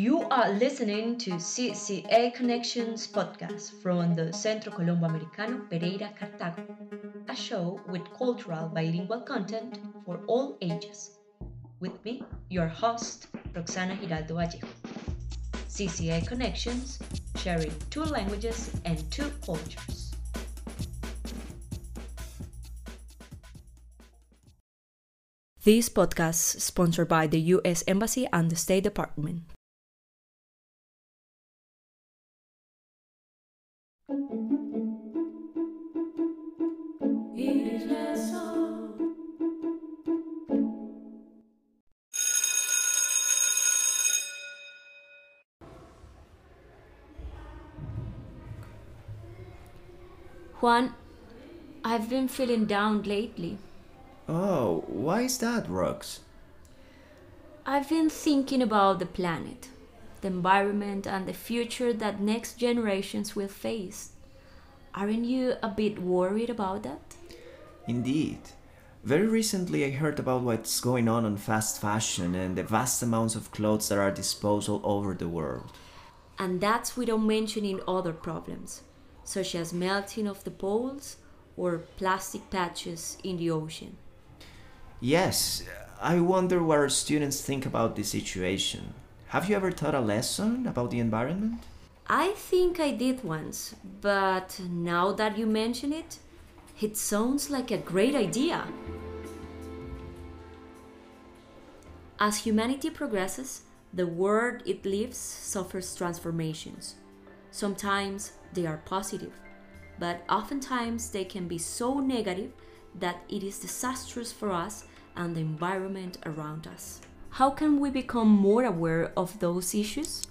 You are listening to CCA Connections podcast from the Centro Colombo Americano Pereira Cartago, a show with cultural bilingual content for all ages. With me, your host, Roxana Giraldo Vallejo. CCA Connections, sharing two languages and two cultures. This podcast is sponsored by the U.S. Embassy and the State Department. Juan, I've been feeling down lately. Oh, why is that, Rox? I've been thinking about the planet, the environment, and the future that next generations will face. Aren't you a bit worried about that? Indeed. Very recently, I heard about what's going on in fast fashion and the vast amounts of clothes that are disposed all over the world. And that's without mentioning other problems, such as melting of the poles or plastic patches in the ocean. Yes, I wonder what our students think about this situation. Have you ever taught a lesson about the environment? I think I did once, but now that you mention it, it sounds like a great idea. As humanity progresses, the world it lives suffers transformations. Sometimes they are positive, but oftentimes they can be so negative that it is disastrous for us and the environment around us. How can we become more aware of those issues?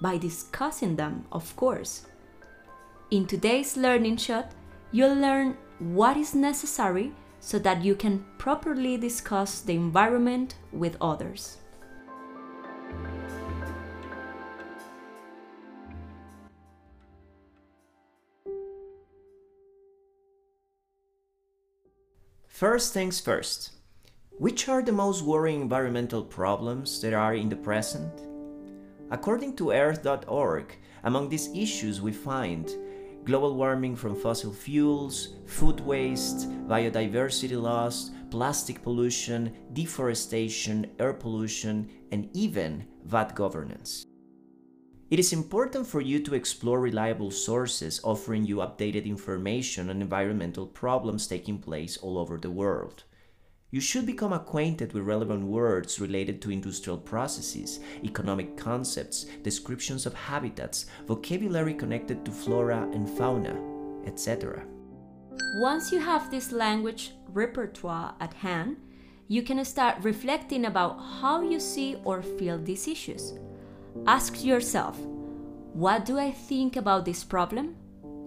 By discussing them, of course. In today's learning shot, you'll learn what is necessary so that you can properly discuss the environment with others. First things first. Which are the most worrying environmental problems that are in the present? According to Earth.org, among these issues we find global warming from fossil fuels, food waste, biodiversity loss, plastic pollution, deforestation, air pollution, and even bad governance. It is important for you to explore reliable sources offering you updated information on environmental problems taking place all over the world. You should become acquainted with relevant words related to industrial processes, economic concepts, descriptions of habitats, vocabulary connected to flora and fauna, etc. Once you have this language repertoire at hand, you can start reflecting about how you see or feel these issues. Ask yourself, what do I think about this problem?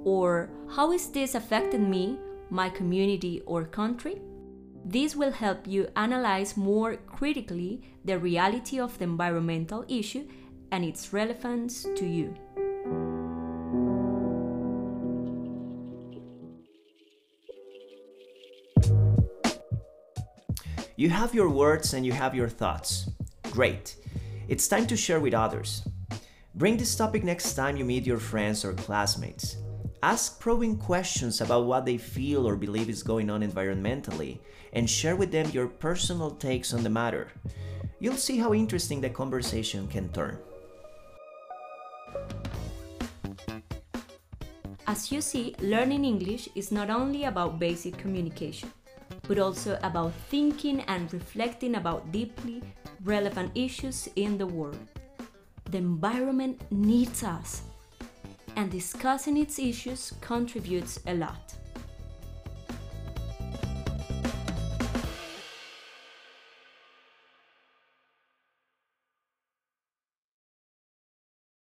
Or how is this affecting me, my community, or country? This will help you analyze more critically the reality of the environmental issue and its relevance to you. You have your words and you have your thoughts. Great. It's time to share with others. Bring this topic next time you meet your friends or classmates. Ask probing questions about what they feel or believe is going on environmentally and share with them your personal takes on the matter. You'll see how interesting the conversation can turn. As you see, learning English is not only about basic communication, but also about thinking and reflecting about deeply relevant issues in the world. The environment needs us, and discussing its issues contributes a lot.